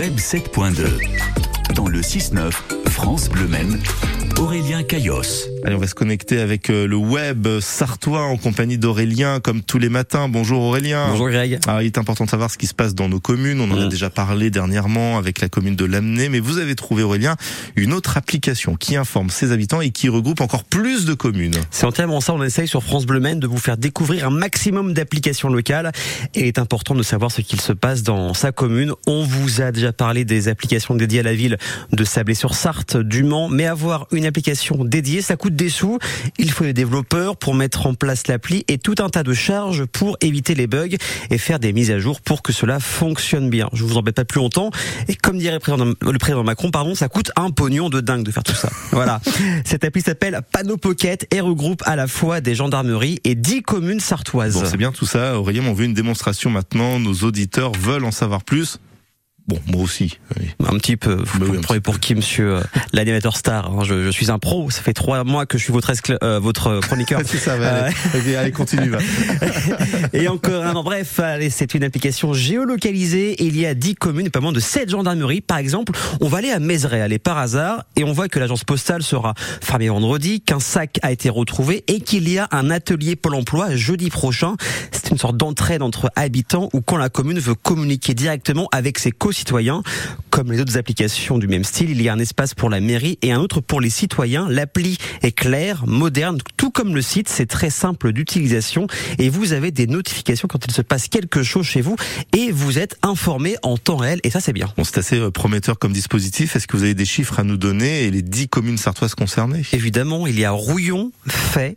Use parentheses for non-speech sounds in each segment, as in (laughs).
Web 7.2. Dans le 6-9, France Bleu Maine, Aurélien Caillos. Allez, on va se connecter avec euh, le web sartois en compagnie d'Aurélien, comme tous les matins. Bonjour Aurélien. Bonjour Greg. Alors, il est important de savoir ce qui se passe dans nos communes. On en a Mm. déjà parlé dernièrement avec la commune de Lamennais, mais vous avez trouvé Aurélien une autre application qui informe ses habitants et qui regroupe encore plus de communes. C'est entièrement ça, on essaye sur France Bleu Maine de vous faire découvrir un maximum d'applications locales et il est important de savoir ce qu'il se passe dans sa commune. On vous a déjà parlé des applications dédiées à la ville de Sablé-sur-Sarthe, du Mans, mais avoir une application dédiée, ça coûte des sous. Il faut des développeurs pour mettre en place l'appli et tout un tas de charges pour éviter les bugs et faire des mises à jour pour que cela fonctionne bien. Je vous embête pas plus longtemps et comme dirait le président, Macron, pardon, ça coûte un pognon de dingue de faire tout ça. (laughs) Voilà. Cette appli s'appelle Panneau Pocket et regroupe à la fois des gendarmeries et 10 communes sartoises. C'est bien tout ça. Aurélien, on veut une démonstration maintenant. Nos auditeurs veulent en savoir plus. Bon, moi aussi. oui. Un petit peu. Vous Bah oui, me un prenez petit pour peu. qui, monsieur euh, l'animateur star hein, je, je suis un pro. Ça fait trois mois que je suis votre, escla- euh, votre chroniqueur. (laughs) C'est ça, va, allez, Vas-y, allez, continue. Va. (laughs) Et encore un an. Bref, c'est une application géolocalisée. Il y a 10 communes et pas moins de 7 gendarmeries. Par exemple, on va aller à Mézeray, aller par hasard, et on voit que l'agence postale sera fermée vendredi, qu'un sac a été retrouvé et qu'il y a un atelier Pôle emploi jeudi prochain. C'est une sorte d'entraide entre habitants ou quand la commune veut communiquer directement avec ses co-citoyens. Comme les autres applications du même style, il y a un espace pour la mairie et un autre pour les citoyens. L'appli est claire, moderne, tout comme le site. C'est très simple d'utilisation et vous avez des notifications quand il se passe quelque chose chez vous et vous êtes informé en temps réel et ça c'est bien. Bon, c'est assez euh, prometteur comme dispositif. Est-ce que vous avez des chiffres à nous donner et les 10 communes sartoises concernées? Évidemment, il y a Rouillon, Fay,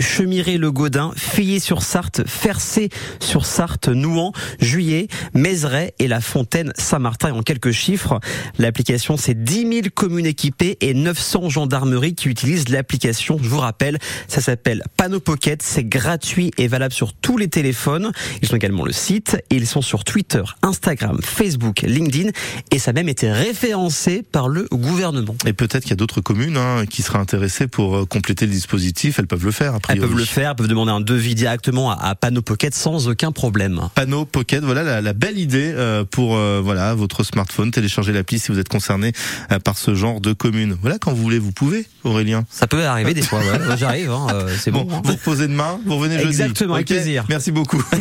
Chemiré-le-Gaudin, Fillet-sur-Sarthe, Fercé-sur-Sarthe, Nouan, Juillet, Mézeray et la Fontaine Saint-Martin. En quelques chiffres, l'application c'est 10 000 communes équipées et 900 gendarmeries qui utilisent l'application. Je vous rappelle, ça s'appelle Panneau Pocket, c'est gratuit et valable sur tous les téléphones. Ils ont également le site et ils sont sur Twitter, Instagram, Facebook, LinkedIn et ça a même été référencé par le gouvernement. Et peut-être qu'il y a d'autres communes hein, qui seraient intéressées pour euh, compléter le dispositif. Elles peuvent le faire, a Elles peuvent le faire, peuvent demander un devis directement à, à Pocket sans aucun problème. Panneau Pocket, voilà la, la belle idée euh, pour euh, voilà votre smartphone. Télécharger l'appli si vous êtes concerné euh, par ce genre de commune. Voilà, quand vous voulez, vous pouvez, Aurélien. Ça peut arriver des fois, ouais. (laughs) J'arrive, hein, c'est bon. Bon, hein. vous reposez demain, vous revenez jeudi. Exactement, avec plaisir. Merci beaucoup. (laughs)